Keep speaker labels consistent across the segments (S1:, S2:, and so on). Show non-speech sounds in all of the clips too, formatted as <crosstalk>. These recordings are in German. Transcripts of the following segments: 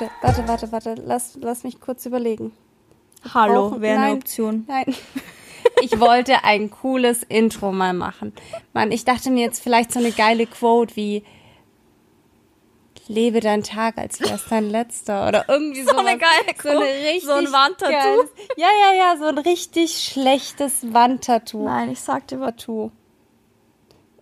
S1: warte, warte, warte, warte. Lass, lass mich kurz überlegen.
S2: Hallo,
S1: brauchen-
S2: wäre eine. Option.
S1: Nein. <laughs> Ich wollte ein cooles Intro mal machen. Mann, ich dachte mir jetzt vielleicht so eine geile Quote wie Lebe deinen Tag, als wäre es dein letzter oder irgendwie so.
S2: So eine geile
S1: so eine
S2: Quote.
S1: richtig
S2: So ein Wandtattoo.
S1: geiles- Ja, ja, ja, so ein richtig schlechtes Wandtattoo.
S2: Nein, ich sagte was.
S1: Tattoo.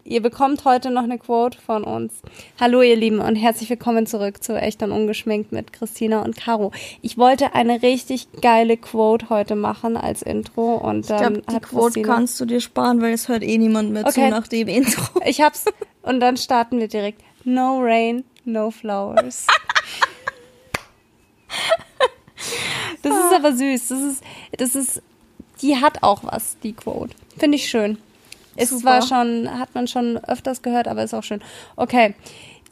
S1: Ihr bekommt heute noch eine Quote von uns. Hallo ihr Lieben und herzlich willkommen zurück zu Echt und Ungeschminkt mit Christina und Caro. Ich wollte eine richtig geile Quote heute machen als Intro und
S2: Ich
S1: dann
S2: glaube, die
S1: hat
S2: Quote
S1: Christina...
S2: kannst du dir sparen, weil es hört eh niemand mehr zu
S1: Okay.
S2: nach dem Intro. <laughs>
S1: Ich hab's und dann starten wir direkt. No rain, no flowers. Das ist aber süß. Das ist, das ist, die hat auch was, die Quote. Finde ich schön. Ist
S2: Super.
S1: zwar schon, hat man schon öfters gehört, aber ist auch schön. Okay.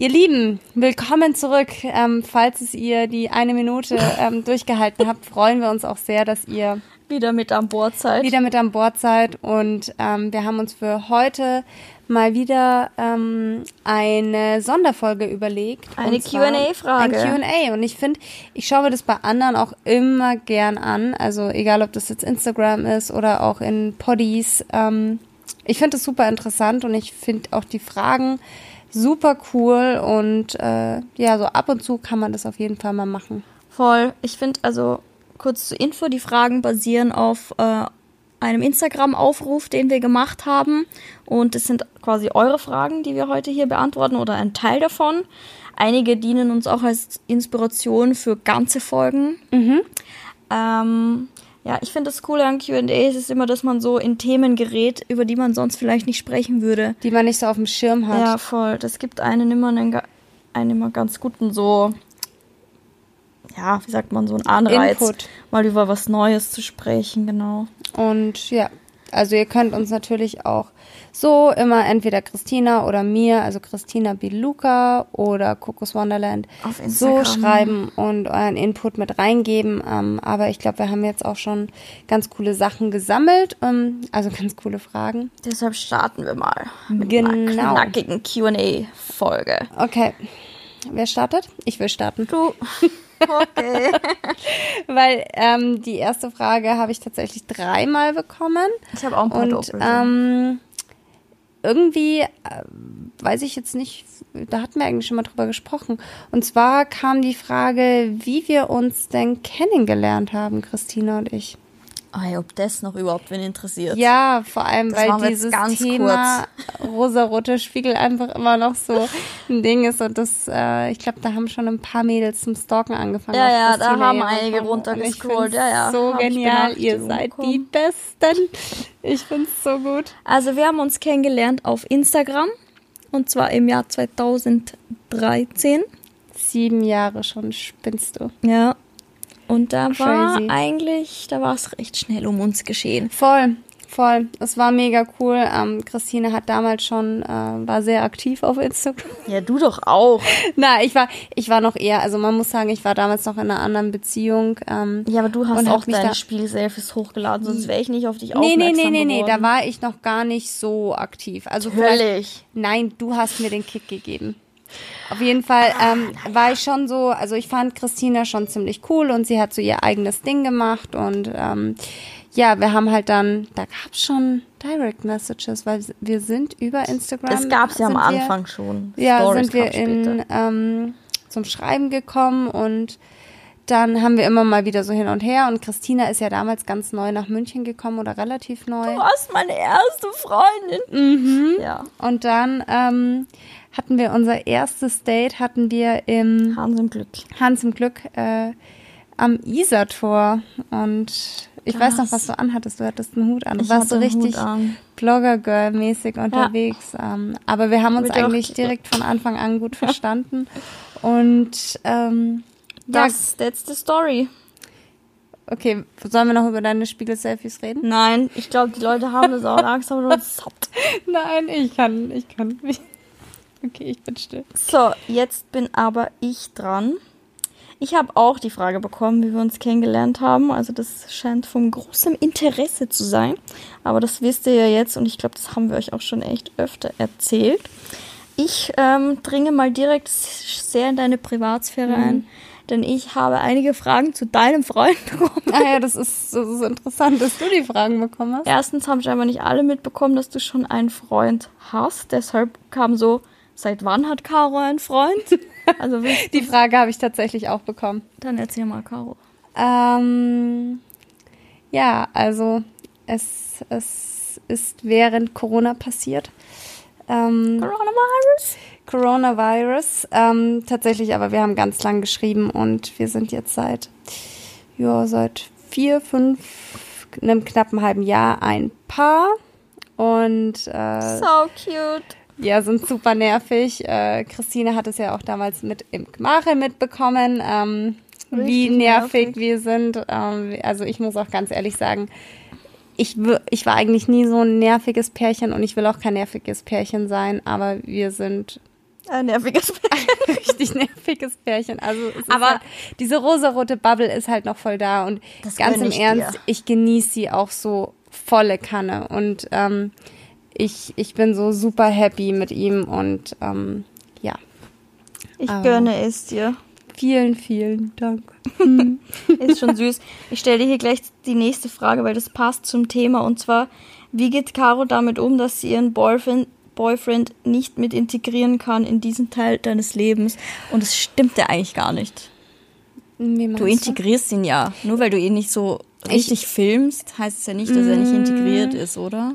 S1: Ihr Lieben, willkommen zurück. Ähm, falls es ihr die eine Minute <laughs> ähm, durchgehalten habt, freuen wir uns auch sehr, dass ihr
S2: Wieder mit an Bord seid.
S1: wieder mit an Bord seid. Und ähm, wir haben uns für heute mal wieder ähm, eine Sonderfolge überlegt.
S2: Eine Q&A-Frage.
S1: Ein Q&A. Und ich finde, ich schaue mir das bei anderen auch immer gern an. Also egal, ob das jetzt Instagram ist oder auch in Poddies. Ähm, ich finde das super interessant und ich finde auch die Fragen super cool. Und äh, ja, so ab und zu kann man das auf jeden Fall mal machen.
S2: Voll. Ich finde, also kurz zur Info, die Fragen basieren auf äh, einem Instagram-Aufruf, den wir gemacht haben. Und es sind quasi eure Fragen, die wir heute hier beantworten oder ein Teil davon. Einige dienen uns auch als Inspiration für ganze Folgen. Ähm, ja, ich finde das Coole an Q&A ist immer, dass man so in Themen gerät, über die man sonst vielleicht nicht sprechen würde.
S1: Die man nicht so auf dem Schirm hat.
S2: Ja, voll. Das gibt einen immer einen, einen immer ganz guten so, ja, wie sagt man, so einen Anreiz,
S1: Input.
S2: mal über was Neues zu sprechen, genau.
S1: Und ja, also ihr könnt uns natürlich auch so immer entweder Christina oder mir, also Christina Biluca oder Kokos Wonderland,
S2: Auf
S1: so schreiben und euren Input mit reingeben. Ähm, aber ich glaube, wir haben jetzt auch schon ganz coole Sachen gesammelt, ähm, also ganz coole Fragen.
S2: Deshalb starten wir mal mit
S1: Genau.
S2: einer knackigen Q&A-Folge.
S1: Okay, wer startet? Ich will starten.
S2: Du. <laughs> Okay. <laughs>
S1: Weil ähm, die erste Frage habe ich tatsächlich dreimal bekommen.
S2: Ich habe auch ein paar
S1: Und ähm, irgendwie äh, weiß ich jetzt nicht, da hatten wir eigentlich schon mal drüber gesprochen. Und zwar kam die Frage, wie wir uns denn kennengelernt haben, Christina und ich.
S2: Ei, ob das noch überhaupt wen interessiert.
S1: Ja, vor allem,
S2: Das
S1: weil dieses
S2: ganz
S1: Thema rosarote Spiegel einfach immer noch so <laughs> ein Ding ist. Und das, äh, ich glaube, da haben schon ein paar Mädels zum Stalken angefangen.
S2: Ja, ja, da
S1: Christina
S2: haben einige runtergescrollt. Ja, ja,
S1: So genial, ihr seid die Besten. Ich find's so gut.
S2: Also wir haben uns kennengelernt auf Instagram und zwar im Jahr 2013.
S1: Sieben Jahre schon spinnst du.
S2: Ja. Und da war
S1: Crazy.
S2: eigentlich, da war es recht schnell um uns geschehen.
S1: Voll, voll. Es war mega cool. Ähm, Christine hat damals schon, äh, war sehr aktiv auf Instagram.
S2: Ja, du doch auch. <laughs>
S1: Na, ich war, ich war noch eher, also man muss sagen, ich war damals noch in einer anderen Beziehung. Ähm,
S2: Ja, aber du hast auch deine Spielselfies hochgeladen, sonst wäre ich nicht auf dich
S1: Nee, nee,
S2: aufmerksam
S1: nee, nee, nee, da war ich noch gar nicht so aktiv. Also
S2: Völlig.
S1: nein, du hast mir den Kick gegeben. Auf jeden Fall ähm, war ich schon so, also ich fand Christina schon ziemlich cool und sie hat so ihr eigenes Ding gemacht und ähm, ja, wir haben halt dann, da gab's schon Direct Messages, weil wir sind über Instagram.
S2: Das gab's ja am
S1: wir-
S2: Anfang schon.
S1: ja,
S2: Stories
S1: sind wir in, ähm, zum Schreiben gekommen und dann haben wir immer mal wieder so hin und her und Christina ist ja damals ganz neu nach München gekommen oder relativ neu.
S2: Du warst meine erste Freundin. Mhm. Ja.
S1: Und dann ähm, hatten wir unser erstes Date hatten wir im
S2: Hans im Glück.
S1: Hans im Glück äh, am Isar-Tor und ich weiß noch,
S2: Das-
S1: was du anhattest. Du hattest einen Hut an. Du
S2: Ich
S1: warst so richtig. Blogger-Girl-mäßig unterwegs. Ähm, aber wir haben uns
S2: auch
S1: eigentlich direkt von Anfang an gut verstanden. Und ähm, ja,
S2: Das, that's the story.
S1: okay, sollen wir noch über deine Spiegel-Selfies reden?
S2: Nein, ich glaube, die Leute haben das auch langsam nur <laughs> satt.
S1: Nein, ich kann, ich kann. Okay, ich bin still.
S2: So, jetzt bin aber ich dran. Ich habe auch die Frage bekommen, wie wir uns kennengelernt haben. Also das scheint von großem Interesse zu sein. Aber das wisst ihr ja jetzt und ich glaube, das haben wir euch auch schon echt öfter erzählt. Ich ähm, dringe mal direkt sehr in deine Privatsphäre ein. Denn ich habe einige Fragen zu deinem Freund <laughs> bekommen.
S1: Ah ja, das ist, das ist interessant, dass du die Fragen bekommen hast.
S2: Erstens haben scheinbar nicht alle mitbekommen, dass du schon einen Freund hast. Deshalb kam so, seit wann hat Caro einen Freund? <laughs>
S1: Also die Frage habe ich tatsächlich auch bekommen.
S2: Dann erzähl mal, Caro.
S1: Ähm, ja, also es, es ist während Corona passiert. Ähm,
S2: Coronavirus?
S1: Coronavirus. Ähm, tatsächlich, aber wir haben ganz lang geschrieben und wir sind jetzt seit, ja, seit vier, fünf, einem knappen halben Jahr ein Paar. Und äh,
S2: so cute.
S1: Ja, sind super nervig. Äh, Christine hat es ja auch damals mit im Gmachel mitbekommen, ähm, wie nervig, nervig, wir sind. Ähm, also ich muss auch ganz ehrlich sagen, ich, ich war eigentlich nie so ein nerviges Pärchen und ich will auch kein nerviges Pärchen sein, aber wir sind
S2: ein nerviges <laughs> Pärchen.
S1: richtig nerviges Pärchen. Also aber halt, diese rosarote Bubble ist halt noch voll da und ganz im Ernst, dir. ich genieße sie auch so volle Kanne und ähm, ich, ich bin so super happy mit ihm und ähm, ja.
S2: Ich gönne es dir.
S1: Vielen, vielen Dank. <laughs>
S2: Ist schon süß. Ich stelle dir hier gleich die nächste Frage, weil das passt zum Thema. Und zwar, wie geht Caro damit um, dass sie ihren Boyfriend, Boyfriend nicht mit integrieren kann in diesen Teil deines Lebens? Und es stimmt ja eigentlich gar nicht. Du integrierst du? ihn ja. Nur weil du ihn nicht so richtig ich, filmst, heißt es ja nicht, dass er nicht integriert ist, oder?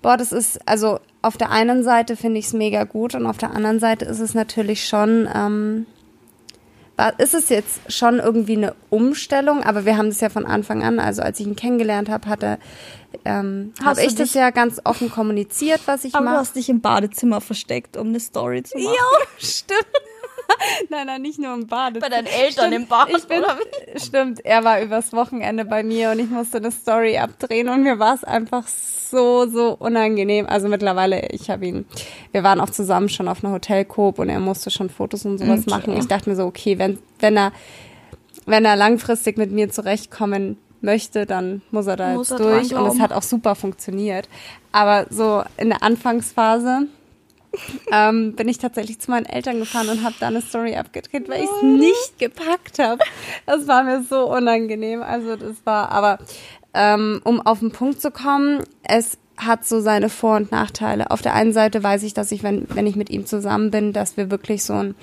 S1: Boah, das ist, also auf der einen Seite finde ich es mega gut und auf der anderen Seite ist es natürlich schon, ähm, ist es jetzt schon irgendwie eine Umstellung, aber wir haben das ja von Anfang an, also als ich ihn kennengelernt habe, hatte ähm, habe ich das ja ganz offen kommuniziert, was ich mache. Aber
S2: du hast dich im Badezimmer versteckt, um eine Story zu machen.
S1: Ja, <laughs> stimmt. <laughs> nein, nein, nicht nur im Bad.
S2: Bei deinen Eltern stimmt, im Bad,
S1: ich bin? Stimmt, er war übers Wochenende bei mir und ich musste eine Story abdrehen und mir war es einfach so, so unangenehm. Also mittlerweile, ich habe ihn, wir waren auch zusammen schon auf einer Hotelcoop und er musste schon Fotos und sowas okay. machen. Ich dachte mir so, okay, wenn, wenn er, wenn er langfristig mit mir zurechtkommen möchte, dann muss er da muss jetzt er durch. Und es hat auch super funktioniert. Aber so in der Anfangsphase ähm, bin ich tatsächlich zu meinen Eltern gefahren und habe da eine Story abgedreht, weil ich es nicht gepackt habe. Das war mir so unangenehm. Also das war, aber ähm, um auf den Punkt zu kommen, es hat so seine Vor- und Nachteile. Auf der einen Seite weiß ich, dass ich, wenn, wenn ich mit ihm zusammen bin, dass wir wirklich so ein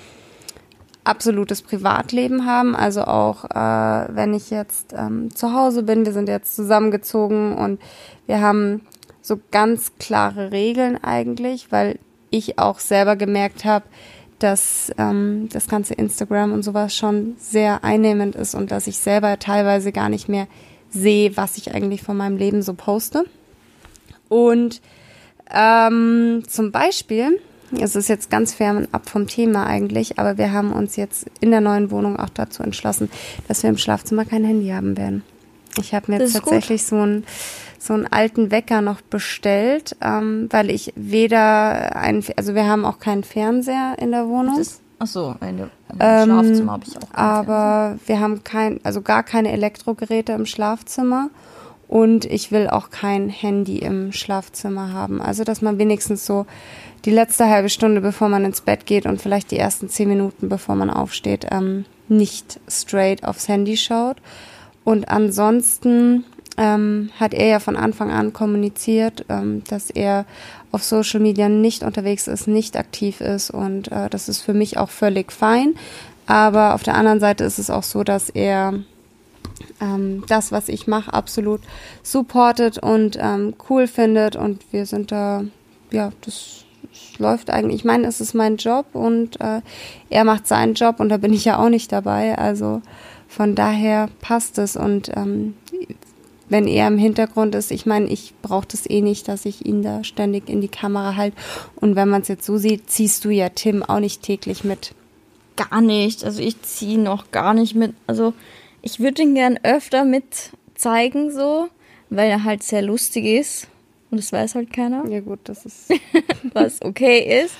S1: absolutes Privatleben haben. Also auch äh, wenn ich jetzt ähm, zu Hause bin, wir sind jetzt zusammengezogen und wir haben so ganz klare Regeln eigentlich, weil ich auch selber gemerkt habe, dass ähm, das ganze Instagram und sowas schon sehr einnehmend ist und dass ich selber teilweise gar nicht mehr sehe, was ich eigentlich von meinem Leben so poste. Und ähm, zum Beispiel, es ist jetzt ganz fernab vom Thema eigentlich, aber wir haben uns jetzt in der neuen Wohnung auch dazu entschlossen, dass wir im Schlafzimmer kein Handy haben werden. Ich habe mir jetzt tatsächlich gut. so ein so einen alten Wecker noch bestellt, ähm, weil ich weder ein, also wir haben auch keinen Fernseher in der Wohnung.
S2: Das, ach so, in der, im ähm, Schlafzimmer habe ich auch.
S1: Aber Fernseher. wir haben kein, also gar keine Elektrogeräte im Schlafzimmer und ich will auch kein Handy im Schlafzimmer haben. Also dass man wenigstens so die letzte halbe Stunde, bevor man ins Bett geht und vielleicht die ersten zehn Minuten, bevor man aufsteht, ähm, nicht straight aufs Handy schaut. Und ansonsten ähm, hat er ja von Anfang an kommuniziert, ähm, dass er auf Social Media nicht unterwegs ist, nicht aktiv ist und äh, das ist für mich auch völlig fein. Aber auf der anderen Seite ist es auch so, dass er ähm, das, was ich mache, absolut supportet und ähm, cool findet und wir sind da, ja, das, läuft eigentlich. Ich meine, es ist mein Job und äh, er macht seinen Job und da bin ich ja auch nicht dabei. Also von daher passt es und ähm, wenn er im Hintergrund ist. Ich meine, ich brauche das eh nicht, dass ich ihn da ständig in die Kamera halte. Und wenn man es jetzt so sieht, ziehst du ja Tim auch nicht täglich mit.
S2: Gar nicht. Also ich ziehe noch gar nicht mit. Also ich würde ihn gern öfter mit zeigen, so, weil er halt sehr lustig ist. Und das weiß halt keiner.
S1: Ja gut, das ist. <laughs>
S2: was okay ist.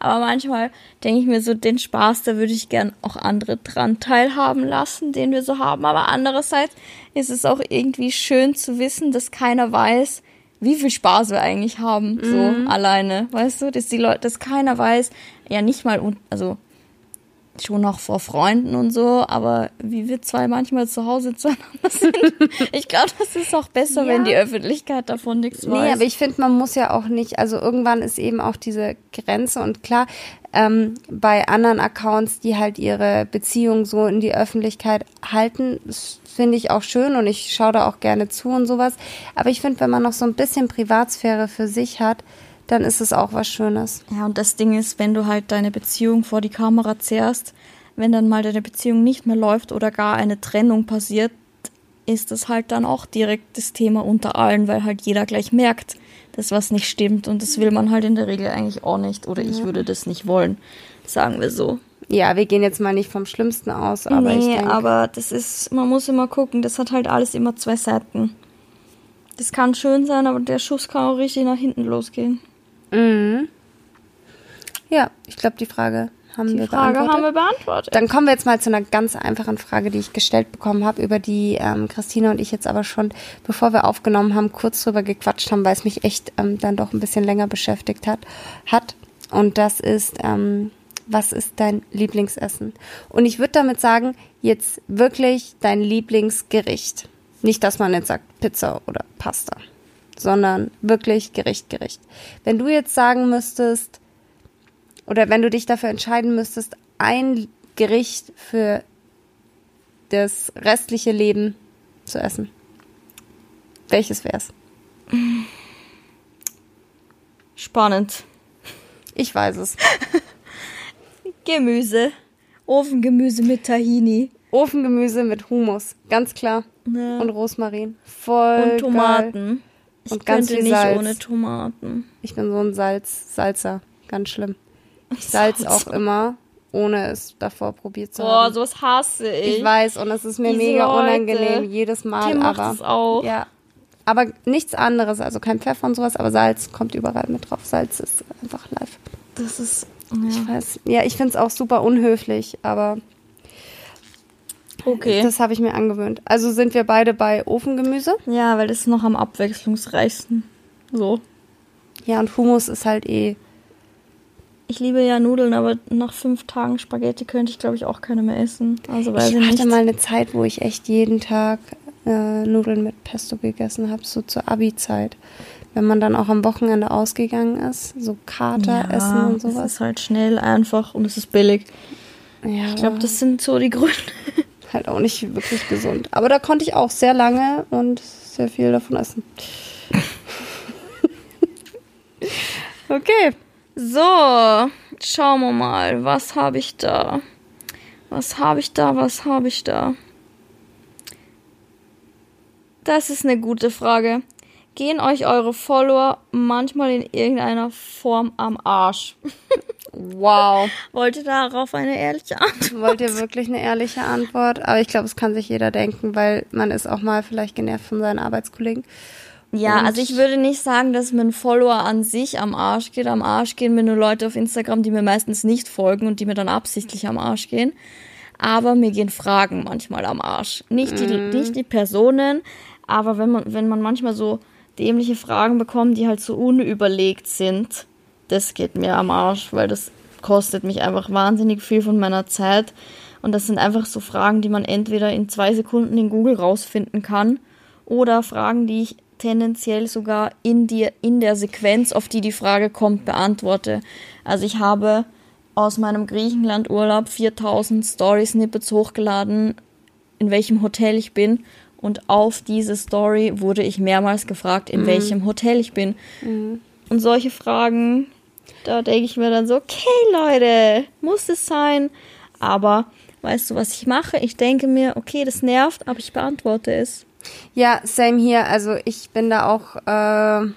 S2: Aber manchmal denke ich mir so, den Spaß, da würde ich gern auch andere dran teilhaben lassen, den wir so haben. Aber andererseits ist es auch irgendwie schön zu wissen, dass keiner weiß, wie viel Spaß wir eigentlich haben, so mhm. alleine. Weißt du, dass die Leute, dass keiner weiß, ja nicht mal, also schon auch vor Freunden und so, aber wie wir zwei manchmal zu Hause zueinander <laughs> sind, ich glaube, das ist auch besser,
S1: Ja.
S2: wenn die Öffentlichkeit davon nichts weiß.
S1: Nee, aber ich finde, man muss ja auch nicht, also irgendwann ist eben auch diese Grenze und klar, ähm, bei anderen Accounts, die halt ihre Beziehung so in die Öffentlichkeit halten, finde ich auch schön und ich schaue da auch gerne zu und sowas. Aber ich finde, wenn man noch so ein bisschen Privatsphäre für sich hat, dann ist es auch was Schönes.
S2: Ja, und das Ding ist, wenn du halt deine Beziehung vor die Kamera zehrst, wenn dann mal deine Beziehung nicht mehr läuft oder gar eine Trennung passiert, ist das halt dann auch direkt das Thema unter allen, weil halt jeder gleich merkt, dass was nicht stimmt und das will man halt in der Regel eigentlich auch nicht oder ich würde das nicht wollen, sagen wir so.
S1: Ja, wir gehen jetzt mal nicht vom Schlimmsten aus, aber ich
S2: nee,
S1: denke,
S2: aber das ist, man muss immer gucken, das hat halt alles immer zwei Seiten. Das kann schön sein, aber der Schuss kann auch richtig nach hinten losgehen.
S1: Mhm. ja, ich glaube, die Frage haben
S2: Die
S1: wir
S2: Frage
S1: beantwortet.
S2: haben wir beantwortet.
S1: Dann kommen wir jetzt mal zu einer ganz einfachen Frage, die ich gestellt bekommen habe, über die ähm, Christina und ich jetzt aber schon, bevor wir aufgenommen haben, kurz drüber gequatscht haben, weil es mich echt ähm, dann doch ein bisschen länger beschäftigt hat. hat. Und das ist, ähm, was ist dein Lieblingsessen? Und ich würde damit sagen, jetzt wirklich dein Lieblingsgericht. Nicht, dass man jetzt sagt Pizza oder Pasta, sondern wirklich Gericht, Gericht. Wenn du jetzt sagen müsstest, oder wenn du dich dafür entscheiden müsstest, ein Gericht für das restliche Leben zu essen, welches wär's?
S2: Spannend.
S1: Ich weiß es. <laughs>
S2: Gemüse. Ofengemüse mit Tahini.
S1: Ofengemüse mit Hummus, ganz klar.
S2: Ja.
S1: Und Rosmarin. Voll
S2: Und
S1: Geil.
S2: Ich
S1: Und ganz
S2: könnte
S1: viel
S2: nicht
S1: Salz.
S2: ohne Tomaten.
S1: Ich bin so ein Salz, Salzer, ganz schlimm. Ich salz auch immer, ohne es davor probiert zu
S2: Boah,
S1: haben.
S2: sowas hasse ich.
S1: Ich weiß und es ist mir
S2: Diese
S1: mega
S2: Leute.
S1: unangenehm jedes Mal,
S2: Tim
S1: aber
S2: es auch.
S1: ja, aber nichts anderes, also kein Pfeffer und sowas, aber Salz kommt überall mit drauf. Salz ist einfach live.
S2: Das ist.
S1: Ich
S2: Ja.
S1: weiß, ja, ich finde es auch super unhöflich, aber
S2: Okay.
S1: das habe ich mir angewöhnt. Also sind wir beide bei Ofengemüse.
S2: ja, weil das ist noch am abwechslungsreichsten. So.
S1: Ja, und Hummus ist halt eh.
S2: Ich liebe ja Nudeln, aber nach fünf Tagen Spaghetti könnte ich, glaube ich, auch keine mehr essen. Also weiß
S1: ich
S2: ich,
S1: hatte
S2: nicht.
S1: mal eine Zeit, wo ich echt jeden Tag äh, Nudeln mit Pesto gegessen habe, so zur Abi-Zeit. Wenn man dann auch am Wochenende ausgegangen ist, so Kater
S2: ja,
S1: essen und
S2: Es
S1: sowas.
S2: ist halt schnell, einfach und es ist billig.
S1: Ja,
S2: Ich glaube, das sind so die Gründe.
S1: Halt auch nicht wirklich gesund. Aber da konnte ich auch sehr lange und sehr viel davon essen. <laughs> okay.
S2: So, schauen wir mal. Was habe ich da? Was habe ich da? Was habe ich da? Das ist eine gute Frage. Gehen euch eure Follower manchmal in irgendeiner Form am Arsch? <laughs>
S1: Wow.
S2: Wollt ihr darauf eine ehrliche Antwort?
S1: Wollt ihr wirklich eine ehrliche Antwort? Aber ich glaube, es kann sich jeder denken, weil man ist auch mal vielleicht genervt von seinen Arbeitskollegen.
S2: Ja,
S1: Und-
S2: also ich würde nicht sagen, dass mir ein Follower an sich am Arsch geht. Am Arsch gehen mir nur Leute auf Instagram, die mir meistens nicht folgen und die mir dann absichtlich am Arsch gehen. Aber mir gehen Fragen manchmal am Arsch. Nicht die, nicht die Personen, aber wenn man, wenn man manchmal so dämliche Fragen bekommt, die halt so unüberlegt sind, das geht mir am Arsch, weil das kostet mich einfach wahnsinnig viel von meiner Zeit. Und das sind einfach so Fragen, die man entweder in zwei Sekunden in Google rausfinden kann oder Fragen, die ich tendenziell sogar in, die, in der Sequenz, auf die die Frage kommt, beantworte. Also ich habe aus meinem Griechenland-Urlaub 4000 Story-Snippets hochgeladen, in welchem Hotel ich bin. Und auf diese Story wurde ich mehrmals gefragt, in welchem Hotel ich bin. Und solche Fragen, da denke ich mir dann so, okay Leute, muss es sein. Aber weißt du, was ich mache? Ich denke mir, okay, das nervt, aber ich beantworte es.
S1: Ja, same hier. Also ich bin da auch, äh,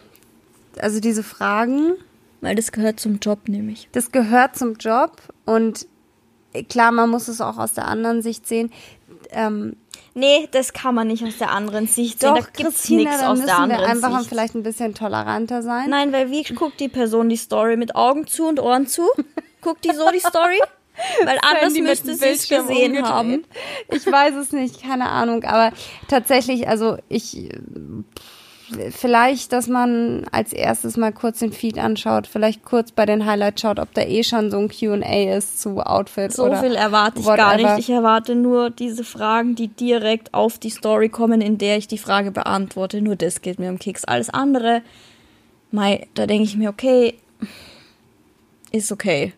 S1: also diese Fragen,
S2: Weil das gehört zum Job, nämlich.
S1: das gehört zum Job und klar, man muss es auch aus der anderen Sicht sehen. Ähm,
S2: Nee, das kann man nicht aus der anderen Sicht sehen.
S1: doch,
S2: da gibt's
S1: Christina,
S2: nichts aus
S1: müssen
S2: der
S1: wir
S2: anderen
S1: einfach
S2: Sicht.
S1: vielleicht ein bisschen toleranter sein.
S2: Nein, weil wie guckt die Person die Story mit Augen zu und Ohren zu? Guckt die so die Story? <laughs> Weil anders müsste sie es gesehen
S1: umgedreht.
S2: haben.
S1: Ich weiß es nicht, keine Ahnung. Aber tatsächlich, also ich, vielleicht, dass man als erstes mal kurz den Feed anschaut, vielleicht kurz bei den Highlights schaut, ob da eh schon so ein Q&A ist zu Outfit
S2: So
S1: oder
S2: viel erwarte ich
S1: whatever.
S2: gar nicht. Ich erwarte nur diese Fragen, die direkt auf die Story kommen, in der ich die Frage beantworte. Nur das geht mir am Keks. Alles andere, mei, da denke ich mir, okay, ist okay.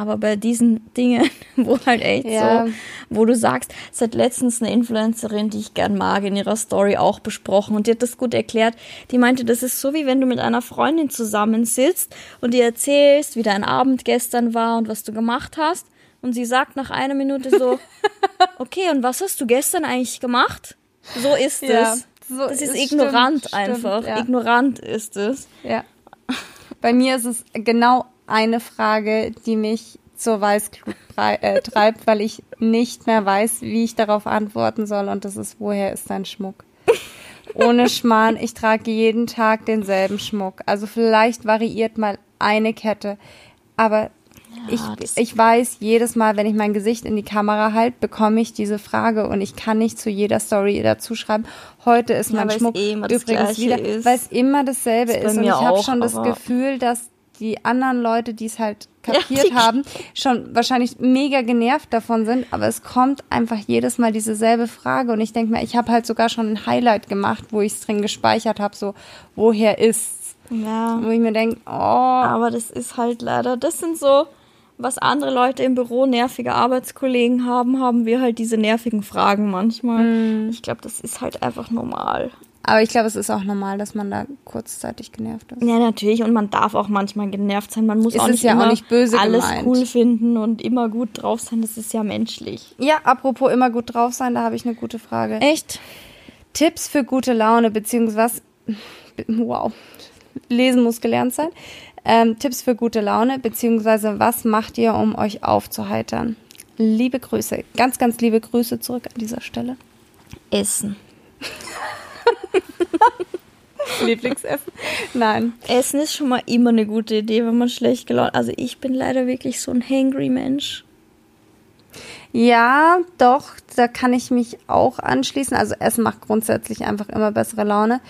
S2: Aber bei diesen Dingen, <laughs> wo halt echt
S1: Ja.
S2: so, wo du sagst, es hat letztens eine Influencerin, die ich gern mag, in ihrer Story auch besprochen und die hat das gut erklärt. Die meinte, das ist so wie wenn du mit einer Freundin zusammensitzt und ihr erzählst, wie dein Abend gestern war und was du gemacht hast. Und sie sagt nach einer Minute so, <laughs> okay, und was hast du gestern eigentlich gemacht? So ist
S1: Ja,
S2: es.
S1: so-
S2: das ist
S1: es
S2: ignorant
S1: stimmt, stimmt,
S2: einfach.
S1: ja.
S2: Ignorant ist es.
S1: Ja. Bei mir ist es genau eine Frage, die mich zur Weißglut äh, <laughs> treibt, weil ich nicht mehr weiß, wie ich darauf antworten soll. Und das ist, woher ist dein Schmuck? Ohne Schmarrn, ich trage jeden Tag denselben Schmuck. Also vielleicht variiert mal eine Kette. Aber ich, ich weiß, jedes Mal, wenn ich mein Gesicht in die Kamera halte, bekomme ich diese Frage und ich kann nicht zu jeder Story dazu schreiben, heute ist mein Schmuck
S2: eh
S1: übrigens wieder,
S2: ist.
S1: weil es immer dasselbe
S2: Ist
S1: ist. Und ich habe schon das Gefühl, dass die anderen Leute, die es halt kapiert
S2: die-
S1: haben, schon wahrscheinlich mega genervt davon sind, aber es kommt einfach jedes Mal dieselbe Frage und ich denke mir, ich habe halt sogar schon ein Highlight gemacht, wo ich es drin gespeichert habe, so woher ist's?
S2: Ja.
S1: Wo ich mir denke, oh,
S2: Aber das ist halt leider, das sind so, was andere Leute im Büro nervige Arbeitskollegen haben, haben wir halt diese nervigen Fragen manchmal.
S1: Hm.
S2: Ich glaube, das ist halt einfach normal.
S1: Aber ich glaube, es ist auch normal, dass man da kurzzeitig genervt ist.
S2: Ja, natürlich. Und man darf auch manchmal genervt sein. Man muss
S1: Es
S2: auch nicht
S1: ja auch
S2: immer
S1: nicht böse
S2: alles
S1: gemeint.
S2: cool finden und immer gut drauf sein. Das ist ja menschlich.
S1: Ja, apropos immer gut drauf sein, da habe ich eine gute Frage.
S2: Echt?
S1: Tipps für gute Laune, beziehungsweise, wow, lesen muss gelernt sein. Ähm, Tipps für gute Laune, beziehungsweise was macht ihr, um euch aufzuheitern? Liebe Grüße, ganz, ganz liebe Grüße zurück an dieser Stelle.
S2: Essen. <laughs> <laughs>
S1: Lieblingsessen? Nein.
S2: Essen ist schon mal immer eine gute Idee, wenn man schlecht gelaunt Also ich bin leider wirklich so ein hangry Mensch.
S1: Ja, doch, da kann ich mich auch anschließen. Also Essen macht grundsätzlich einfach immer bessere Laune.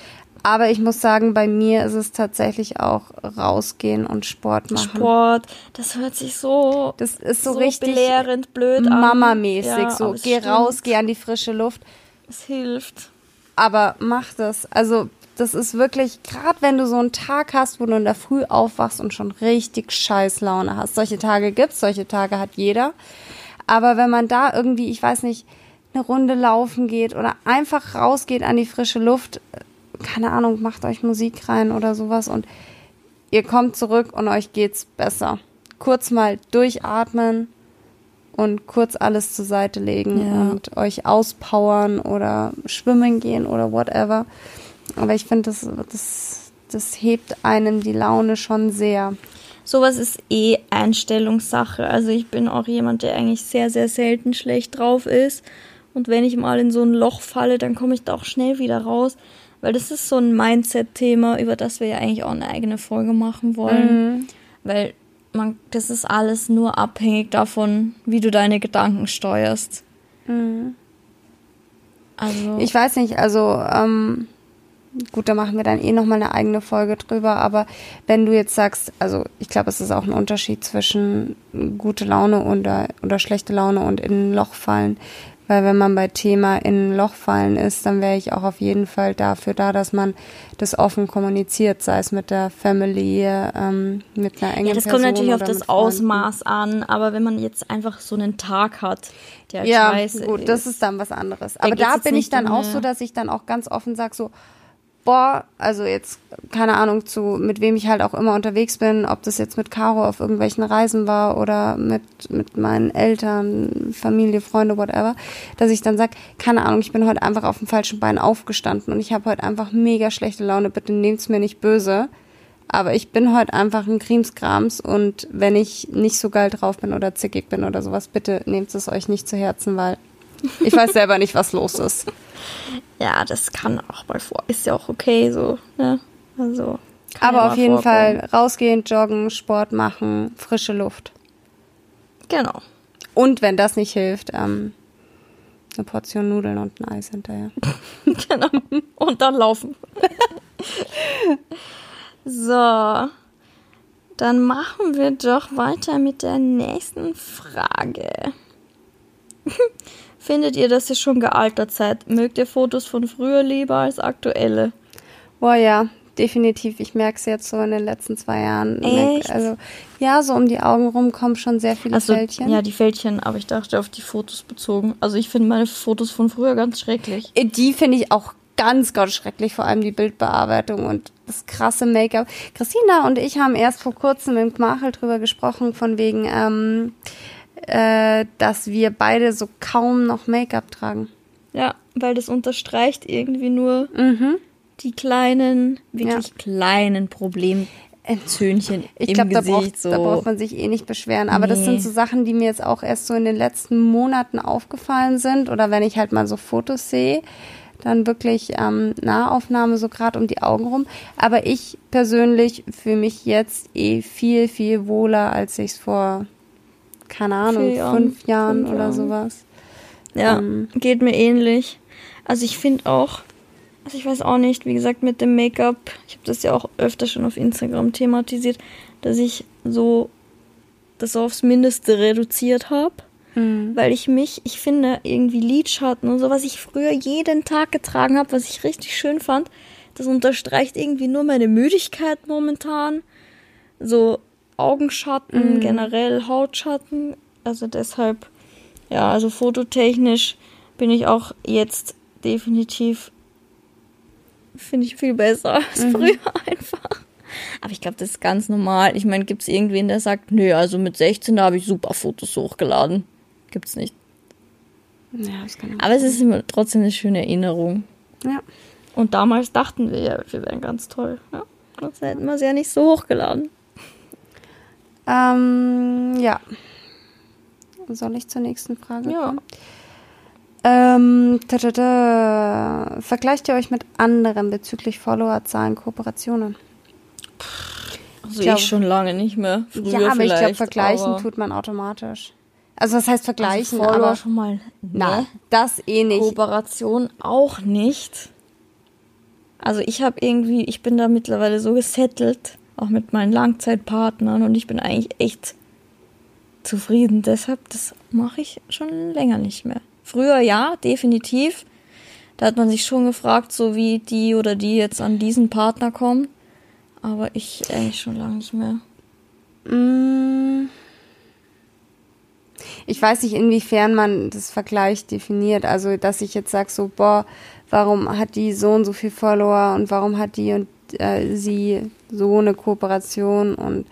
S1: Aber ich muss sagen, bei mir ist es tatsächlich auch rausgehen und Sport machen.
S2: Sport, das hört sich so,
S1: Das ist so,
S2: so
S1: richtig
S2: belehrend blöd an.
S1: Mama-mäßig.
S2: Ja,
S1: so, geh
S2: stimmt.
S1: raus, geh an die frische Luft.
S2: Es hilft.
S1: Aber mach das. Also, das ist wirklich, gerade wenn du so einen Tag hast, wo du in der Früh aufwachst und schon richtig scheiß Laune hast. Solche Tage gibt's, solche Tage hat jeder. Aber wenn man da irgendwie, ich weiß nicht, eine Runde laufen geht oder einfach rausgeht an die frische Luft, keine Ahnung, macht euch Musik rein oder sowas und ihr kommt zurück und euch geht's besser. Kurz mal durchatmen und kurz alles zur Seite legen
S2: Ja.
S1: und euch auspowern oder schwimmen gehen oder whatever. Aber ich finde, das, das, das hebt einem die Laune schon sehr.
S2: Sowas ist eh Einstellungssache. Also ich bin auch jemand, der eigentlich sehr, sehr selten schlecht drauf ist. Und wenn ich mal in so ein Loch falle, dann komme ich da auch schnell wieder raus. Weil das ist so ein Mindset-Thema, über das wir ja eigentlich auch eine eigene Folge machen wollen. Weil man, das ist alles nur abhängig davon, wie du deine Gedanken steuerst. Also
S1: Ich weiß nicht, also ähm, gut, da machen wir dann eh nochmal eine eigene Folge drüber, aber wenn du jetzt sagst, also ich glaube, es ist auch ein Unterschied zwischen gute Laune oder, oder schlechte Laune und in ein Loch fallen. Weil wenn man bei Thema in ein Loch fallen ist, dann wäre ich auch auf jeden Fall dafür da, dass man das offen kommuniziert, sei es mit der Family, ähm, mit einer engen
S2: Ja, das
S1: Person
S2: kommt natürlich auf das. Ausmaß an, aber wenn man jetzt einfach so einen Tag hat, der
S1: Ja,
S2: scheiße
S1: gut, das ist dann was anderes.
S2: Da
S1: Aber da bin ich dann
S2: um
S1: auch so, dass ich dann auch ganz offen sage, so, boah, also jetzt, keine Ahnung, zu, mit wem ich halt auch immer unterwegs bin, ob das jetzt mit Caro auf irgendwelchen Reisen war oder mit, mit meinen Eltern, Familie, Freunde, whatever, dass ich dann sage, keine Ahnung, ich bin heute einfach auf dem falschen Bein aufgestanden und ich habe heute einfach mega schlechte Laune, bitte nehmt's mir nicht böse. Aber ich bin heute einfach ein Krimskrams und wenn ich nicht so geil drauf bin oder zickig bin oder sowas, bitte nehmt es euch nicht zu Herzen, weil ich weiß selber nicht, was los ist.
S2: Ja, das kann auch mal vor. Ist ja auch okay so, ne? Also.
S1: Aber
S2: ja
S1: auf jeden
S2: vorkommen.
S1: Fall rausgehen, joggen, Sport machen, frische Luft.
S2: Genau.
S1: Und wenn das nicht hilft, ähm, eine Portion Nudeln und ein Eis hinterher. <laughs>
S2: genau. Und dann laufen. <laughs> So. Dann machen wir doch weiter mit der nächsten Frage. <laughs> Findet ihr, dass ihr schon gealtert seid? Mögt ihr Fotos von früher lieber als aktuelle?
S1: Boah, ja, definitiv. Ich merke es jetzt so in den letzten zwei Jahren.
S2: Echt?
S1: Also, ja, so um die Augen rum kommen schon sehr viele
S2: Also,
S1: Fältchen.
S2: ja, die Fältchen, aber ich dachte auf die Fotos bezogen. Also ich finde meine Fotos von früher ganz schrecklich.
S1: Die finde ich auch ganz, ganz schrecklich, vor allem die Bildbearbeitung und das krasse Make-up. Christina und ich haben erst vor kurzem mit Machel drüber gesprochen, von wegen, ähm, äh, dass wir beide so kaum noch Make-up tragen.
S2: Ja, weil das unterstreicht irgendwie nur
S1: Mhm.
S2: die kleinen, wirklich kleinen Problemzöhnchen
S1: Ich
S2: im
S1: glaube, da,
S2: Gesicht.
S1: braucht,
S2: so.
S1: da braucht man sich eh nicht beschweren. Aber das
S2: Nee.
S1: sind so Sachen, die mir jetzt auch erst so in den letzten Monaten aufgefallen sind. Oder wenn ich halt mal so Fotos sehe, dann wirklich ähm, Nahaufnahme so gerade um die Augen rum. Aber ich persönlich fühle mich jetzt eh viel, viel wohler, als ich es vor, keine Ahnung,
S2: Vier Jahren,
S1: fünf Jahren
S2: fünf
S1: oder
S2: Jahren.
S1: sowas.
S2: Ja,
S1: Ähm.
S2: geht mir ähnlich. Also ich finde auch, also ich weiß auch nicht, wie gesagt, mit dem Make-up, ich habe das ja auch öfter schon auf Instagram thematisiert, dass ich so das aufs Mindeste reduziert habe.
S1: Mhm.
S2: Weil ich mich, ich finde, irgendwie Lidschatten und so, was ich früher jeden Tag getragen habe, was ich richtig schön fand, das unterstreicht irgendwie nur meine Müdigkeit momentan. So Augenschatten,
S1: Mhm.
S2: generell Hautschatten. Also deshalb, ja, also fototechnisch bin ich auch jetzt definitiv, finde ich viel besser als
S1: Mhm.
S2: früher <laughs> einfach. Aber ich glaube, das ist ganz normal. Ich meine, gibt es irgendwen, der sagt, nö, also mit 16, da habe ich super Fotos hochgeladen. Gibt's nicht.
S1: Ja, das kann
S2: Aber es ist immer trotzdem eine schöne Erinnerung.
S1: ja.
S2: Und damals dachten wir ja, wir wären ganz toll. Ja? Sonst hätten wir es ja nicht so hochgeladen.
S1: Ähm, ja. Soll ich zur nächsten Frage
S2: Ja.
S1: kommen? Ähm, ta -ta -ta. Vergleicht ihr euch mit anderen bezüglich Followerzahlen, Kooperationen?
S2: Also
S1: glaube-
S2: ich schon lange nicht mehr. Früher
S1: ja, aber ich glaube, vergleichen tut man automatisch. Also was heißt vergleichen?
S2: also Follower
S1: aber
S2: schon mal.
S1: nein,
S2: ne?
S1: das eh nicht.
S2: Kooperation auch nicht. Also ich habe irgendwie, ich bin da mittlerweile so gesettelt, auch mit meinen Langzeitpartnern und ich bin eigentlich echt zufrieden. Deshalb, das mache ich schon länger nicht mehr. Früher ja, definitiv. Da hat man sich schon gefragt, so wie die oder die jetzt an diesen Partner kommen. Aber ich eigentlich schon lange nicht mehr.
S1: Mm. Ich weiß nicht, inwiefern man das Vergleich definiert. Also, dass ich jetzt sage, so, boah, warum hat die so und so viel Follower und warum hat die und äh, sie so eine Kooperation und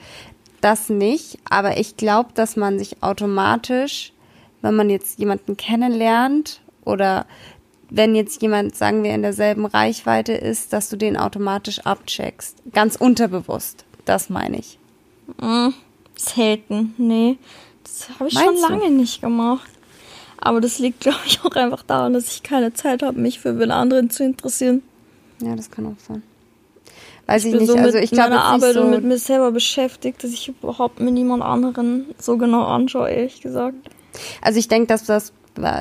S1: das nicht. Aber ich glaube, dass man sich automatisch, wenn man jetzt jemanden kennenlernt oder wenn jetzt jemand, sagen wir, in derselben Reichweite ist, dass du den automatisch abcheckst. Ganz unterbewusst. Das meine ich.
S2: Mm, selten, nee. Das habe ich schon
S1: Meinst du?
S2: lange nicht gemacht. Aber das liegt, glaube ich, auch einfach daran, dass ich keine Zeit habe, mich für wen anderen zu interessieren.
S1: Ja, das kann auch sein. Weiß ich,
S2: bin
S1: nicht.
S2: so
S1: also ich glaube
S2: Arbeit
S1: so,
S2: und mit mir selber beschäftigt, dass ich überhaupt mit niemand anderen so genau anschaue, ehrlich gesagt.
S1: also ich denke, dass das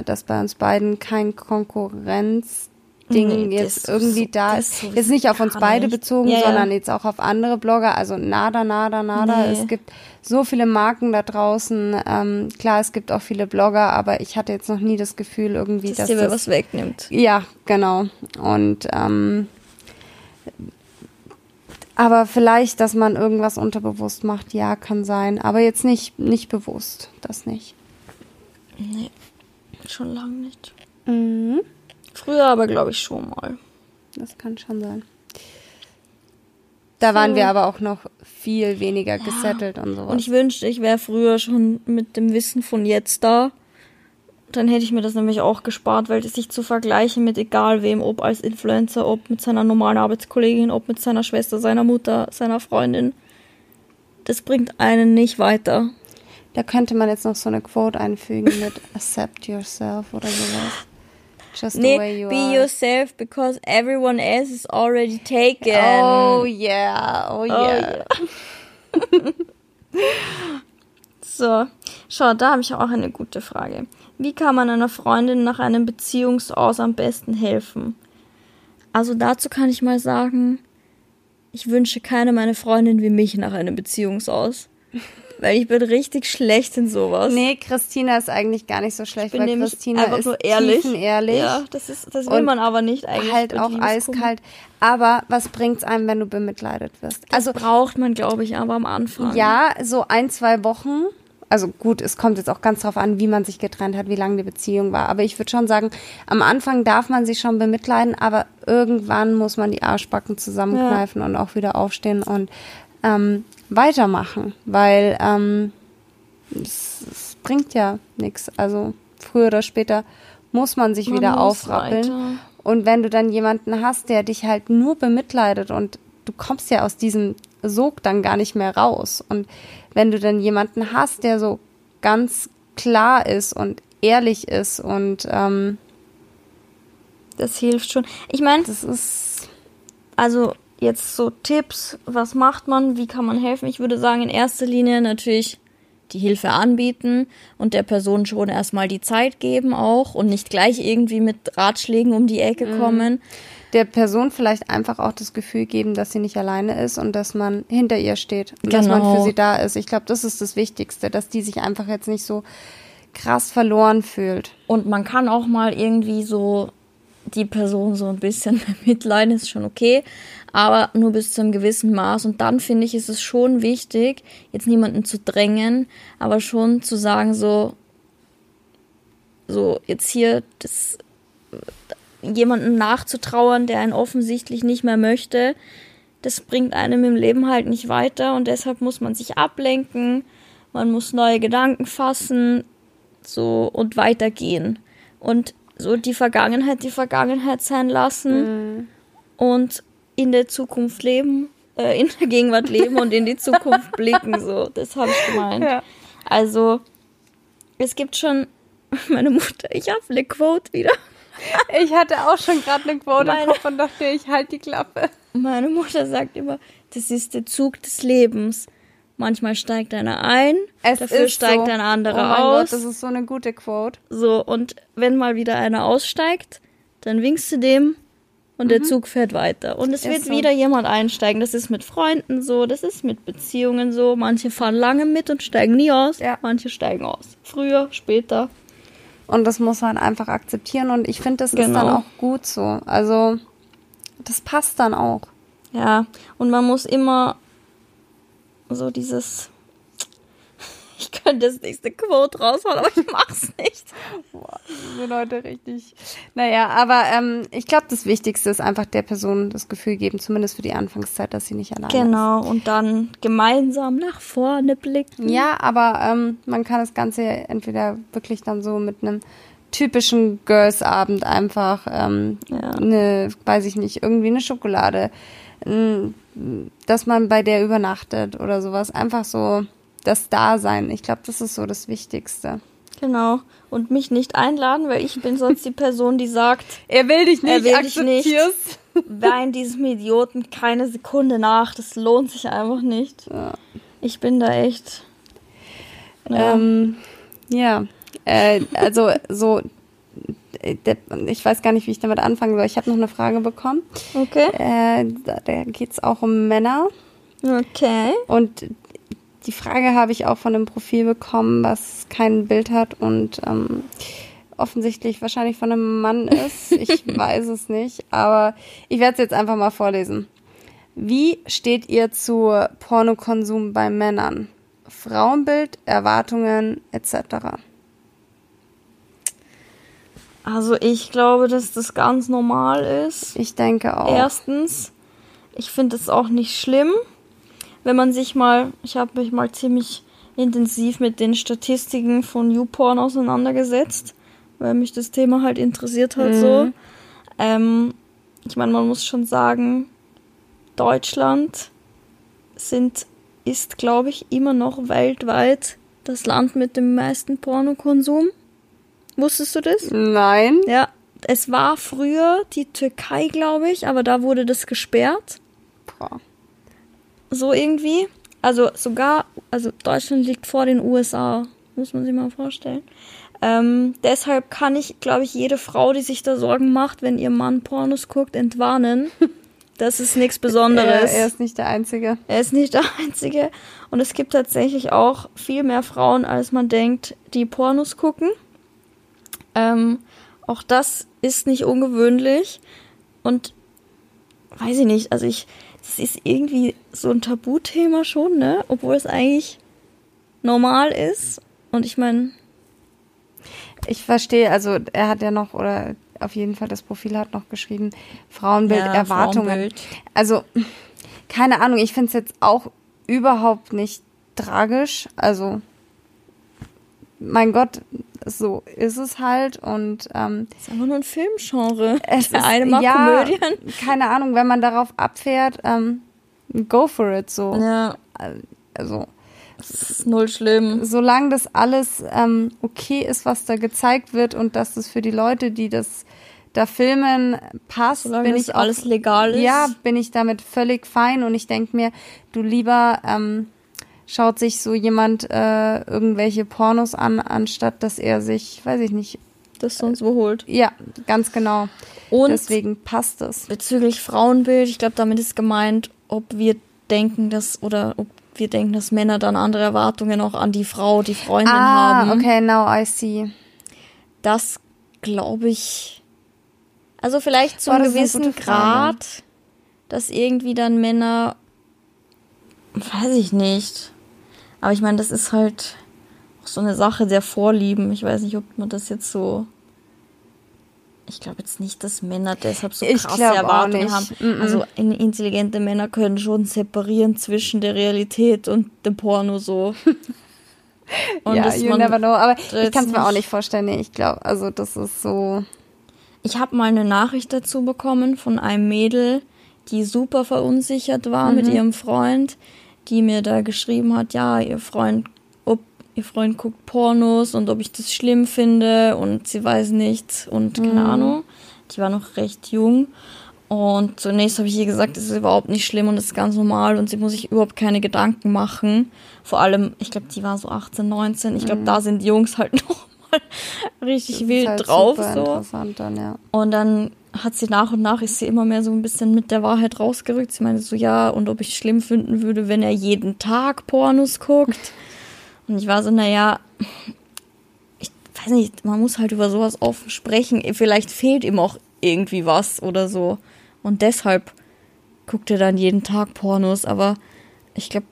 S1: dass bei uns beiden kein Konkurrenzding
S2: Nee,
S1: jetzt irgendwie
S2: so-
S1: da ist.
S2: sowieso
S1: Jetzt nicht auf uns beide
S2: nicht.
S1: bezogen,
S2: Ja, ja.
S1: sondern jetzt auch auf andere Blogger. Also nada, nada, nada.
S2: Nee.
S1: Es gibt so viele Marken da draußen. Ähm, klar, es gibt auch viele Blogger, aber ich hatte jetzt noch nie das Gefühl irgendwie,
S2: Dass
S1: dass
S2: dir
S1: das
S2: was wegnimmt.
S1: Ja, genau. Und ähm, aber vielleicht, dass man irgendwas unterbewusst macht, ja, kann sein. Aber jetzt nicht, nicht bewusst. Das nicht.
S2: Nee, schon lange nicht.
S1: Mhm.
S2: Früher aber, glaube ich, schon mal.
S1: Das kann schon sein. Da waren wir aber auch noch viel weniger gesettelt und sowas.
S2: Und ich wünschte, ich wäre früher schon mit dem Wissen von jetzt da. Dann hätte ich mir das nämlich auch gespart, weil das sich zu vergleichen mit egal wem, ob als Influencer, ob mit seiner normalen Arbeitskollegin, ob mit seiner Schwester, seiner Mutter, seiner Freundin, das bringt einen nicht weiter.
S1: da könnte man jetzt noch so eine Quote einfügen mit <laughs> Accept yourself oder sowas. Just
S2: Nee,
S1: you
S2: be
S1: are.
S2: yourself because everyone else is already taken.
S1: Oh yeah, oh yeah. <laughs> <laughs>
S2: So, schau, da habe ich auch eine gute Frage. Wie kann man einer Freundin nach einem Beziehungsaus am besten helfen? Also dazu kann ich mal sagen, ich wünsche keiner meiner Freundin wie mich nach einem Beziehungsaus. <laughs> Weil ich bin richtig schlecht in sowas.
S1: Nee, Christina ist eigentlich gar nicht so schlecht,
S2: bin
S1: weil Christina
S2: einfach
S1: ist
S2: nur ehrlich.
S1: ehrlich.
S2: Ja, das ist, das will man aber nicht eigentlich.
S1: Halt auch eiskalt. Aber was bringt's einem, wenn du bemitleidet wirst?
S2: Also braucht man, glaube ich, aber am Anfang.
S1: Ja, so ein, zwei Wochen. Also gut, es kommt jetzt auch ganz drauf an, wie man sich getrennt hat, wie lange die Beziehung war. Aber ich würde schon sagen, am Anfang darf man sich schon bemitleiden, aber irgendwann muss man die Arschbacken zusammenkneifen und auch wieder aufstehen und ähm, weitermachen, weil ähm, es, es bringt ja nichts. Also früher oder später muss man sich
S2: Man
S1: wieder aufrappeln.
S2: weiter.
S1: Und wenn du dann jemanden hast, der dich halt nur bemitleidet und du kommst ja aus diesem Sog dann gar nicht mehr raus. Und wenn du dann jemanden hast, der so ganz klar ist und ehrlich ist und ähm,
S2: Das hilft schon. Ich meine,
S1: das ist
S2: also jetzt so Tipps, was macht man, wie kann man helfen? Ich würde sagen, in erster Linie natürlich die Hilfe anbieten und der Person schon erstmal die Zeit geben auch und nicht gleich irgendwie mit Ratschlägen um die Ecke
S1: Mhm. Der Person vielleicht einfach auch das Gefühl geben, dass sie nicht alleine ist und dass man hinter ihr steht und dass man
S2: Genau.
S1: für sie da ist. Ich glaube, das ist das Wichtigste, dass die sich einfach jetzt nicht so krass verloren fühlt.
S2: Und man kann auch mal irgendwie so die Person so ein bisschen <laughs> mitleiden, ist schon okay, aber nur bis zu einem gewissen Maß. Und dann finde ich, ist es schon wichtig, jetzt niemanden zu drängen, aber schon zu sagen, so, so jetzt hier das, jemanden nachzutrauern, der einen offensichtlich nicht mehr möchte, das bringt einem im Leben halt nicht weiter und deshalb muss man sich ablenken, man muss neue Gedanken fassen, so und weitergehen und so die Vergangenheit die Vergangenheit sein lassen und in der Zukunft leben, äh, in der Gegenwart leben und in die <laughs> Zukunft blicken, so das habe ich gemeint.
S1: Ja.
S2: Also es gibt schon <laughs> meine Mutter, ich habe eine Quote wieder.
S1: Ich hatte auch schon gerade eine Quote
S2: Meine-
S1: Kopf und dachte, ich halt die Klappe.
S2: Meine Mutter sagt immer, das ist der Zug des Lebens. Manchmal steigt einer ein, dafür steigt
S1: so.
S2: ein anderer
S1: oh mein
S2: aus.
S1: Gott, das ist so eine gute Quote.
S2: So, und wenn mal wieder einer aussteigt, dann winkst du dem und der Zug fährt weiter. Und es
S1: Mhm. Ist
S2: wird
S1: so.
S2: wieder jemand einsteigen. Das ist mit Freunden so, das ist mit Beziehungen so. Manche fahren lange mit und steigen nie aus.
S1: Ja.
S2: Manche steigen aus. Früher, später.
S1: Und das muss man einfach akzeptieren und ich finde, das ist
S2: Genau.
S1: dann auch gut so. Also, das passt dann auch.
S2: Ja, und man muss immer so dieses. Ich könnte das nächste Quote raushauen, aber ich mach's nicht.
S1: Boah, diese Leute richtig. Naja, aber ähm, ich glaube, das Wichtigste ist einfach der Person das Gefühl geben, zumindest für die Anfangszeit, dass sie nicht alleine
S2: Genau, und dann gemeinsam nach vorne blicken.
S1: ist. Ja, aber ähm, man kann das Ganze entweder wirklich dann so mit einem typischen Girls-Abend einfach, ähm,
S2: Ja.
S1: eine, weiß ich nicht, irgendwie eine Schokolade, dass man bei der übernachtet oder sowas. Einfach so das Dasein. Ich glaube, das ist so das Wichtigste.
S2: Genau. Und mich nicht einladen, weil ich bin sonst die Person, die sagt, <laughs>
S1: Er will dich
S2: Er will dich nicht. <laughs> wein diesem Idioten keine Sekunde nach. Das lohnt sich einfach nicht.
S1: Ja.
S2: Ich bin da echt. Ja.
S1: Ähm, ja, äh, also so, äh, ich weiß gar nicht, wie ich damit anfangen soll. Ich habe noch eine Frage bekommen.
S2: okay.
S1: Äh, da da geht's auch um Männer.
S2: Okay.
S1: Und die Frage habe ich auch von einem Profil bekommen, was kein Bild hat und ähm, offensichtlich wahrscheinlich von einem Mann ist. Ich <laughs> weiß es nicht, aber ich werde es jetzt einfach mal vorlesen. Wie steht ihr zu Pornokonsum bei Männern? Frauenbild, Erwartungen etc.
S2: Also ich glaube, dass das ganz normal ist.
S1: Ich denke auch.
S2: Erstens, ich finde es auch nicht schlimm, wenn man sich mal, ich habe mich mal ziemlich intensiv mit den Statistiken von YouPorn auseinandergesetzt, weil mich das Thema halt interessiert hat so. Ähm, ich meine, man muss schon sagen, Deutschland sind, ist, glaube ich, immer noch weltweit das Land mit dem meisten Pornokonsum. Wusstest du das?
S1: Nein.
S2: Ja, es war früher die Türkei, glaube ich, aber da wurde das gesperrt. So irgendwie. Also sogar, also Deutschland liegt vor den USA, muss man sich mal vorstellen. Ähm, deshalb kann ich, glaube ich, jede Frau, die sich da Sorgen macht, wenn ihr Mann Pornos guckt, entwarnen. <laughs> Das ist nichts
S1: Er,
S2: Besonderes.
S1: er ist nicht der Einzige.
S2: Er ist nicht der <laughs> Einzige. Und es gibt tatsächlich auch viel mehr Frauen, als man denkt, die Pornos gucken. Ähm, auch das ist nicht ungewöhnlich. Und weiß ich nicht, also ich, das ist irgendwie so ein Tabuthema schon, ne? Obwohl es eigentlich normal ist. Und ich meine,
S1: Ich verstehe, also er hat ja noch, oder auf jeden Fall das Profil hat noch geschrieben, Frauenbild,
S2: Ja,
S1: Erwartungen.
S2: Frauenbild.
S1: Also, keine Ahnung, ich finde es jetzt auch überhaupt nicht tragisch. Also, mein Gott, so ist es halt. Und ähm,
S2: das ist einfach nur ein Filmgenre.
S1: es
S2: Der
S1: ist,
S2: eine mag
S1: ja,
S2: Komödien.
S1: keine Ahnung, wenn man darauf abfährt, ähm, go for it so.
S2: Ja,
S1: Also,
S2: das ist null schlimm.
S1: solange das alles ähm, okay ist, was da gezeigt wird und dass das für die Leute, die das da filmen, passt,
S2: Solange
S1: bin ich
S2: alles legal ist.
S1: Ja, bin ich damit völlig fein und ich denke mir, du lieber ähm, schaut sich so jemand äh, irgendwelche Pornos an, anstatt dass er sich, weiß ich nicht,
S2: Das sonst wo holt.
S1: ja, ganz genau.
S2: Und
S1: Deswegen passt es.
S2: bezüglich Frauenbild, ich glaube, damit ist gemeint, ob wir denken, dass oder ob wir denken, dass Männer dann andere Erwartungen auch an die Frau, die Freundin
S1: Ah,
S2: haben.
S1: okay, now I see.
S2: Das glaube ich. Also vielleicht zu einem gewissen. Grad, dass irgendwie dann Männer, weiß ich nicht. Aber ich meine, das ist halt auch so eine Sache der Vorlieben. Ich weiß nicht, ob man das jetzt so. Ich glaube jetzt nicht, dass Männer deshalb so krasse Erwartungen haben. Also in- intelligente Männer können schon separieren zwischen der Realität und dem Porno so. <laughs> Und
S1: ja, you never know. Aber ich kann es mir auch
S2: nicht-
S1: vorstellen. Nee, ich glaube, also das ist so.
S2: Ich habe mal eine Nachricht dazu bekommen von einem Mädel, die super verunsichert war mit ihrem Freund, die mir da geschrieben hat, ja, ihr Freund, ob ihr Freund guckt Pornos und ob ich das schlimm finde und sie weiß nichts und keine Ahnung. Die war noch recht jung. Und zunächst habe ich ihr gesagt, es ist überhaupt nicht schlimm und es ist ganz normal und sie muss sich überhaupt keine Gedanken machen. Vor allem, ich glaube, die war so 18, 19. Ich glaube, da sind die Jungs halt <laughs> noch mal richtig wild
S1: halt
S2: drauf. So.
S1: interessant dann, ja.
S2: Und dann hat sie nach und nach, ist sie immer mehr so ein bisschen mit der Wahrheit rausgerückt. Sie meinte so, ja, und ob ich schlimm finden würde, wenn er jeden Tag Pornos guckt. Und ich war so, naja, ich weiß nicht, man muss halt über sowas offen sprechen. Vielleicht fehlt ihm auch irgendwie was oder so. Und deshalb guckt er dann jeden Tag Pornos. Aber ich glaube,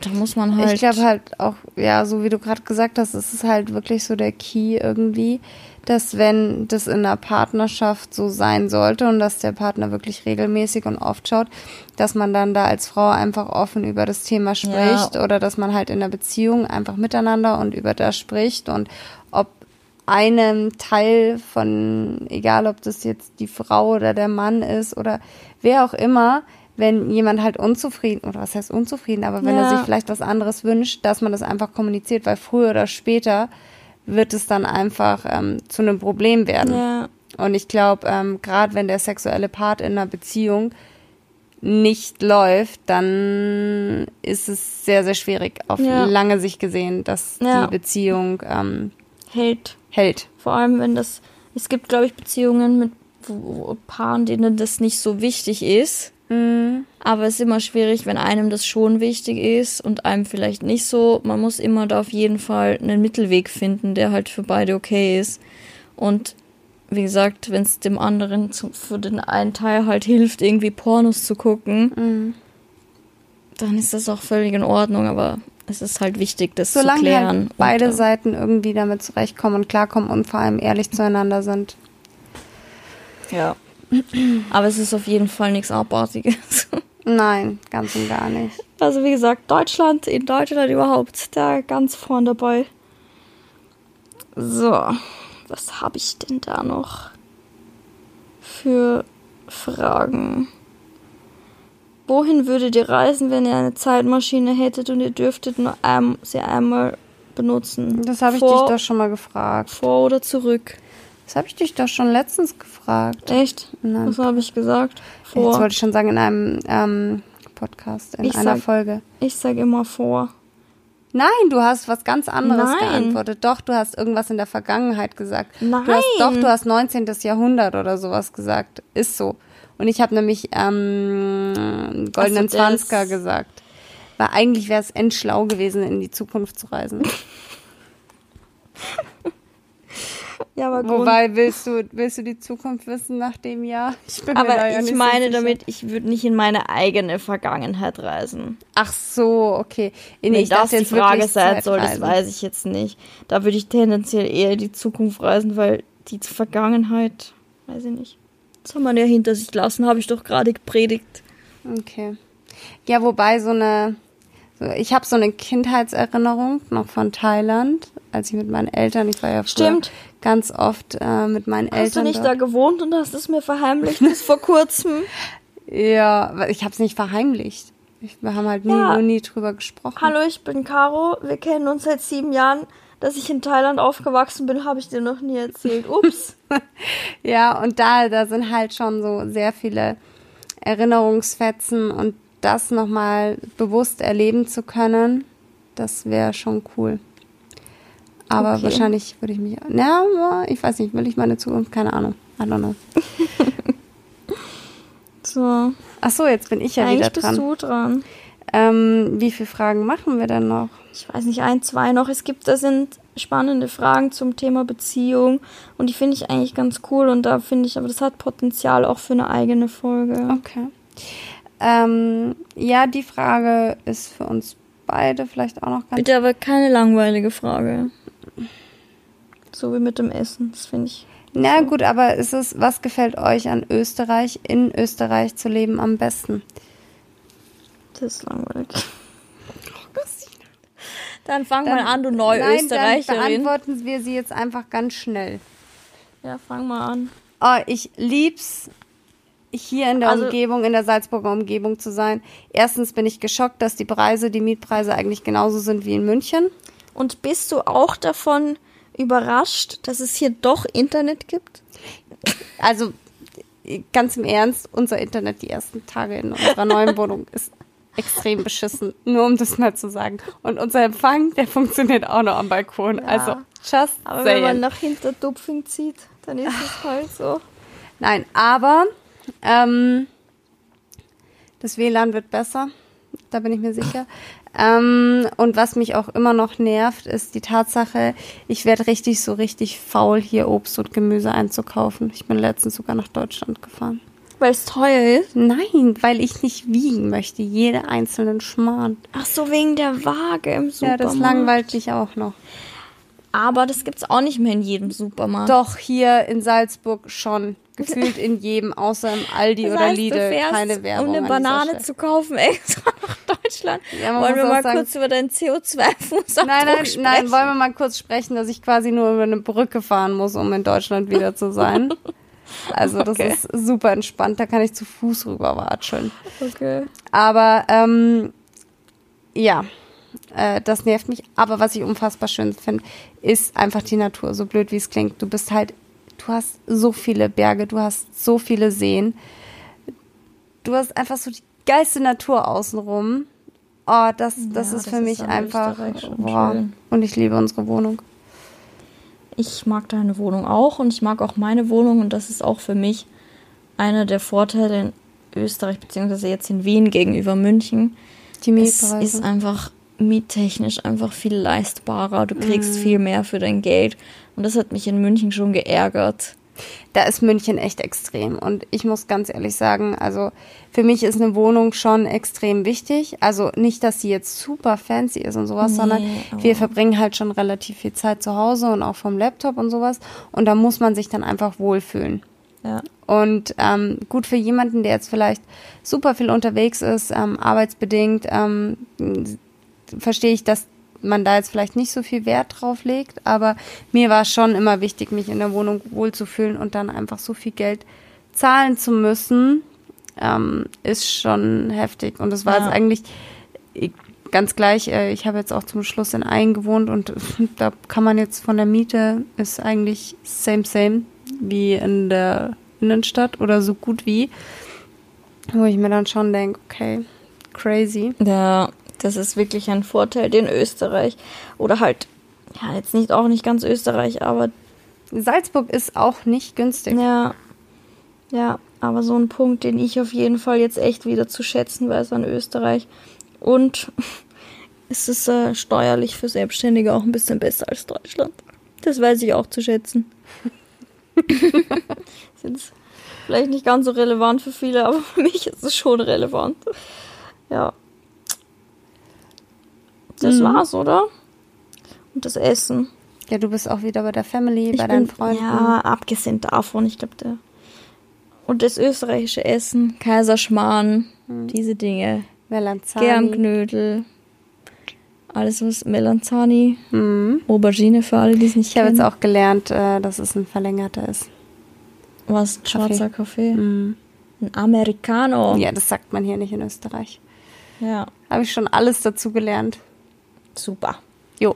S2: da muss man halt.
S1: Ich glaube halt auch, ja, so wie du gerade gesagt hast, es ist halt wirklich so der Key irgendwie, dass wenn das in einer Partnerschaft so sein sollte und dass der Partner wirklich regelmäßig und oft schaut, dass man dann da als Frau einfach offen über das Thema spricht
S2: Ja.
S1: oder dass man halt in der Beziehung einfach miteinander und über das spricht und ob einem Teil von, egal ob das jetzt die Frau oder der Mann ist oder wer auch immer, wenn jemand halt unzufrieden, oder was heißt unzufrieden, aber wenn er
S2: Ja.
S1: sich vielleicht was anderes wünscht, dass man das einfach kommuniziert, weil früher oder später wird es dann einfach ähm, zu einem Problem werden.
S2: ja,
S1: Und ich glaube, ähm, gerade wenn der sexuelle Part in einer Beziehung nicht läuft, dann ist es sehr, sehr schwierig auf
S2: Ja.
S1: lange Sicht gesehen, dass
S2: Ja.
S1: die Beziehung ähm,
S2: hält.
S1: hält.
S2: Vor allem, wenn das. Es gibt, glaube ich, Beziehungen mit Paaren, denen das nicht so wichtig ist. Aber es ist immer schwierig, wenn einem das schon wichtig ist und einem vielleicht nicht so. Man muss immer da auf jeden Fall einen Mittelweg finden, der halt für beide okay ist. Und wie gesagt, wenn es dem anderen zu, für den einen Teil halt hilft, irgendwie Pornos zu gucken, dann ist das auch völlig in Ordnung. Aber es ist halt wichtig, das zu
S1: Solange
S2: klären.
S1: halt
S2: Und,
S1: beide
S2: äh,
S1: Seiten irgendwie damit zurechtkommen und klarkommen und vor allem ehrlich zueinander sind.
S2: Ja. Aber es ist auf jeden Fall nichts Abartiges.
S1: Nein, ganz und gar nicht.
S2: Also wie gesagt, Deutschland, in Deutschland überhaupt, da ganz vorn dabei. So, was habe ich denn da noch für Fragen? Wohin würdet ihr reisen, wenn ihr eine Zeitmaschine hättet und ihr dürftet nur ein, sie einmal benutzen?
S1: Das habe ich dich doch schon mal gefragt.
S2: Vor oder zurück?
S1: Das habe ich dich doch schon letztens gefragt.
S2: Echt?
S1: Nein.
S2: Was habe ich gesagt?
S1: Jetzt
S2: Vor.
S1: wollte ich schon sagen, in einem ähm, Podcast, in
S2: Ich
S1: einer
S2: sag-
S1: Folge.
S2: Ich sage immer vor.
S1: Nein, du hast was ganz anderes
S2: Nein.
S1: geantwortet. Doch, du hast irgendwas in der Vergangenheit gesagt. Du hast,
S2: Nein.
S1: doch, du hast 19. Jahrhundert oder sowas gesagt. Ist so. Und ich habe nämlich ähm, goldenen Zwanziger gesagt. Weil eigentlich wäre es endschlau gewesen, in die Zukunft zu reisen. <laughs>
S2: Ja, aber Grund-
S1: Wobei, willst du, willst du die Zukunft wissen nach dem Jahr? <laughs> Ich bin mir
S2: Aber
S1: da ja
S2: ich
S1: nicht so
S2: meine
S1: sicher.
S2: damit, ich würde nicht in meine eigene Vergangenheit reisen.
S1: Ach so, okay. Nee,
S2: Wenn
S1: ich
S2: das die
S1: jetzt
S2: Frage sein soll, das weiß ich jetzt nicht. Da würde ich tendenziell eher in die Zukunft reisen, weil die Vergangenheit, weiß ich nicht. Das soll man ja hinter sich lassen, habe ich doch gerade gepredigt.
S1: Okay. Ja, wobei so eine, so, ich habe so eine Kindheitserinnerung noch von Thailand, als ich mit meinen Eltern, ich war ja früher
S2: Stimmt.
S1: Ganz oft äh, mit meinen Eltern.
S2: Hast du nicht
S1: dort.
S2: da gewohnt und hast es mir verheimlicht bis vor kurzem? <laughs>
S1: Ja, ich habe es nicht verheimlicht. Ich, wir haben halt nie,
S2: Ja.
S1: nie drüber gesprochen.
S2: Hallo, ich bin Caro. Wir kennen uns seit sieben Jahren. Dass ich in Thailand aufgewachsen bin, habe ich dir noch nie erzählt. Ups. <laughs>
S1: Ja, und da, da sind halt schon so sehr viele Erinnerungsfetzen und das nochmal bewusst erleben zu können, das wäre schon cool. Aber
S2: Okay.
S1: wahrscheinlich würde ich mich, na, ich weiß nicht, will ich meine Zukunft, keine Ahnung. I don't know. <laughs>
S2: So,
S1: Ach so, jetzt bin ich ja
S2: eigentlich
S1: wieder
S2: bist
S1: dran.
S2: du dran.
S1: Ähm, wie viele Fragen machen wir denn noch?
S2: ich weiß nicht, ein, zwei noch. Es gibt, da sind spannende Fragen zum Thema Beziehung und die finde ich eigentlich ganz cool und da finde ich, aber das hat Potenzial auch für eine eigene Folge.
S1: Okay. Ähm, ja, die Frage ist für uns beide vielleicht auch noch ganz
S2: Bitte aber keine langweilige Frage. So wie mit dem Essen, das finde ich.
S1: Na gut, aber ist es, was gefällt euch an Österreich, in Österreich zu leben am besten?
S2: Das ist langweilig. Dann fang mal an, du neue
S1: Nein,
S2: Österreicherin.
S1: Dann beantworten wir sie jetzt einfach ganz schnell.
S2: Ja, fang mal an.
S1: Oh, ich lieb's, hier in der
S2: Also-
S1: Umgebung, in der Salzburger Umgebung zu sein. Erstens bin ich geschockt, dass die Preise, die Mietpreise eigentlich genauso sind wie in München.
S2: Und bist du auch davon überrascht, dass es hier doch Internet gibt?
S1: Also ganz im Ernst, unser Internet die ersten Tage in unserer neuen <laughs> Wohnung ist extrem beschissen, nur um das mal zu sagen. Und unser Empfang, der funktioniert auch noch am Balkon. Also just
S2: Aber wenn man
S1: saying.
S2: nach Hinterdupfing zieht, dann ist es <laughs> halt so.
S1: Nein, aber ähm, das WLAN wird besser, da bin ich mir sicher. Ähm, und was mich auch immer noch nervt, ist die Tatsache, ich werde richtig so richtig faul, hier Obst und Gemüse einzukaufen. Ich bin letztens sogar nach Deutschland gefahren.
S2: Weil es teuer ist.
S1: Nein, weil ich nicht wiegen möchte, jede einzelnen Schmarrn.
S2: Ach so, wegen der Waage im
S1: Ja,
S2: Supermarkt.
S1: das langweilt mich auch noch.
S2: Aber das gibt's auch nicht mehr in jedem Supermarkt.
S1: Doch, hier in Salzburg schon. Gefühlt in jedem, außer im Aldi
S2: Das
S1: oder
S2: heißt,
S1: Lidl.
S2: du fährst,
S1: Keine Werbung.
S2: um eine Banane zu kaufen, <laughs> extra nach Deutschland.
S1: Ja,
S2: Wollen wir mal
S1: sagen-
S2: kurz über deinen CO2-Fußabdruck
S1: Nein, nein,
S2: sprechen?
S1: nein, wollen wir mal kurz sprechen, dass ich quasi nur über eine Brücke fahren muss, um in Deutschland wieder zu sein. <laughs> Also das
S2: Okay.
S1: ist super entspannt, da kann ich zu Fuß rüber watscheln.
S2: Okay.
S1: Aber ähm, ja, äh, das nervt mich. Aber was ich unfassbar schön finde, ist einfach die Natur, so blöd wie es klingt. Du bist halt, du hast so viele Berge, du hast so viele Seen. Du hast einfach so die geilste Natur außenrum. Oh, das, das
S2: Ja,
S1: ist
S2: das
S1: für
S2: ist
S1: mich einfach.
S2: Schön.
S1: Und ich liebe unsere Wohnung.
S2: Ich mag deine Wohnung auch und ich mag auch meine Wohnung und das ist auch für mich einer der Vorteile in Österreich beziehungsweise jetzt in Wien gegenüber München.
S1: Die
S2: Es
S1: Mietpreise.
S2: ist einfach miettechnisch einfach viel leistbarer. Du kriegst
S1: Mhm.
S2: viel mehr für dein Geld und das hat mich in München schon geärgert.
S1: da ist München echt extrem. Und ich muss ganz ehrlich sagen, also für mich ist eine Wohnung schon extrem wichtig. Also nicht, dass sie jetzt super fancy ist und sowas,
S2: Nee,
S1: sondern
S2: aber-
S1: wir verbringen halt schon relativ viel Zeit zu Hause und auch vom Laptop und sowas. Und da muss man sich dann einfach wohlfühlen.
S2: Ja.
S1: Und ähm, gut für jemanden, der jetzt vielleicht super viel unterwegs ist, ähm, arbeitsbedingt, ähm, verstehe ich, dass man da jetzt vielleicht nicht so viel Wert drauf legt. Aber mir war es schon immer wichtig, mich in der Wohnung wohlzufühlen und dann einfach so viel Geld zahlen zu müssen, ähm, ist schon heftig. Und das war
S2: Ja.
S1: jetzt eigentlich äh, ganz gleich. Äh, ich habe jetzt auch zum Schluss in Ain gewohnt und <laughs> da kann man jetzt von der Miete ist eigentlich same same wie in der Innenstadt oder so gut wie. Wo ich mir dann schon denke, okay, crazy.
S2: Ja, das ist wirklich ein Vorteil, den Österreich oder halt, ja, jetzt nicht auch nicht ganz Österreich, aber
S1: Salzburg ist auch nicht günstig.
S2: ja, ja, Aber so ein Punkt, den ich auf jeden Fall jetzt echt wieder zu schätzen weiß an Österreich. Und <laughs> es ist äh, steuerlich für Selbstständige auch ein bisschen besser als Deutschland. Das weiß ich auch zu schätzen. <laughs> jetzt vielleicht nicht ganz so relevant für viele, aber <laughs> für mich ist es schon relevant. Ja. Das
S1: Mhm.
S2: war's, oder? Und das Essen.
S1: Ja, du bist auch wieder bei der Family, bei
S2: Ich
S1: deinen
S2: bin-
S1: Freunden.
S2: Ja, abgesehen davon, ich glaube, der. Und das österreichische Essen, Kaiserschmarrn,
S1: Hm.
S2: diese Dinge.
S1: Melanzani.
S2: Germknödel, alles was Melanzani,
S1: Mhm.
S2: Aubergine für alle, die es nicht
S1: Ich habe
S2: kennen.
S1: jetzt auch gelernt, äh, dass es ein verlängerter ist.
S2: was schwarzer Kaffee.
S1: Mhm.
S2: Ein Americano.
S1: Ja, das sagt man hier nicht in Österreich.
S2: ja,
S1: Habe ich schon alles dazu gelernt.
S2: Super.
S1: Jo.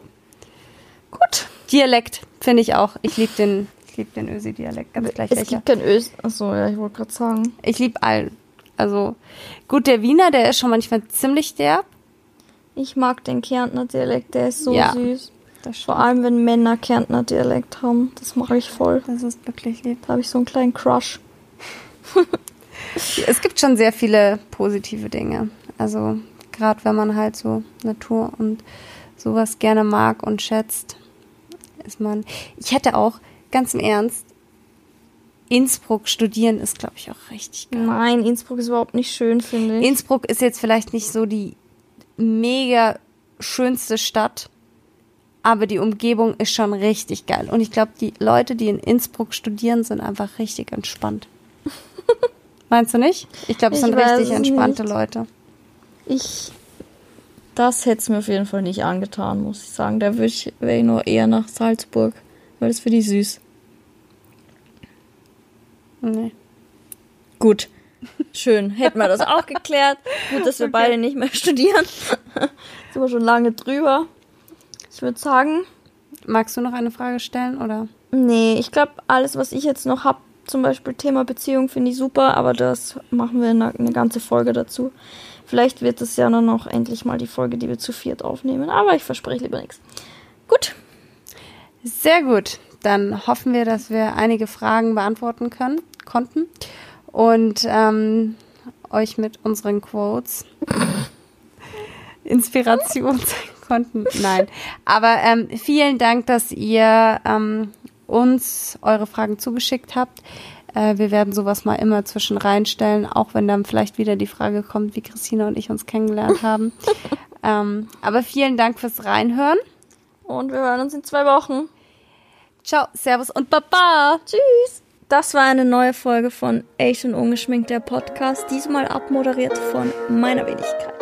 S1: Gut. Dialekt finde ich auch. Ich liebe den, ich lieb den Ösi-Dialekt. Ganz gleich
S2: es
S1: welcher.
S2: gibt kein Ös. Achso, ja, ich wollte gerade sagen.
S1: Ich liebe allen. Also, gut, der Wiener, der ist schon manchmal ziemlich derb.
S2: Ich mag den Kärntner Dialekt, der ist so
S1: Ja.
S2: süß.
S1: Das,
S2: Vor allem, wenn Männer Kärntner Dialekt haben. Das mache ich voll.
S1: das ist wirklich lieb.
S2: Da habe ich so einen kleinen Crush. <laughs>
S1: Es gibt schon sehr viele positive Dinge. Also, gerade wenn man halt so Natur und sowas gerne mag und schätzt, ist man. Ich hätte auch, ganz im Ernst, Innsbruck studieren ist, glaube ich, auch richtig geil.
S2: Nein, Innsbruck ist überhaupt nicht schön, finde ich.
S1: Innsbruck ist jetzt vielleicht nicht so die mega schönste Stadt, aber die Umgebung ist schon richtig geil. Und ich glaube, die Leute, die in Innsbruck studieren, sind einfach richtig entspannt. <laughs> Meinst du nicht? Ich glaube, es
S2: Ich
S1: sind richtig entspannte
S2: nicht.
S1: Leute.
S2: Ich. Das hätte es mir auf jeden Fall nicht angetan, muss ich sagen. Da wäre ich, wär ich nur eher nach Salzburg. Weil das für die süß.
S1: Nee.
S2: Gut. Schön. Hätten wir das auch geklärt. Gut, dass wir beide nicht mehr studieren. Sind wir schon lange drüber. Ich würde sagen,
S1: Magst du noch eine Frage stellen oder?
S2: nee, ich glaube, alles, was ich jetzt noch habe, zum Beispiel Thema Beziehung, finde ich super, aber das machen wir in einer, eine ganze Folge dazu. Vielleicht wird es ja dann noch endlich mal die Folge, die wir zu viert aufnehmen, aber ich verspreche lieber nichts. Gut,
S1: Sehr gut. Dann hoffen wir, dass wir einige Fragen beantworten können, konnten und ähm, euch mit unseren Quotes Inspiration <laughs> zeigen konnten. Nein. Aber ähm, vielen Dank, dass ihr ähm, uns eure Fragen zugeschickt habt. Äh, wir werden sowas mal immer zwischen reinstellen, auch wenn dann vielleicht wieder die Frage kommt, wie Christina und ich uns kennengelernt <laughs> haben. ähm, aber vielen Dank fürs Reinhören.
S2: und wir hören uns in zwei Wochen.
S1: Ciao, Servus und Baba.
S2: Tschüss. Das war eine neue Folge von Echt und Ungeschminkt, der Podcast. Diesmal abmoderiert von meiner Wenigkeit.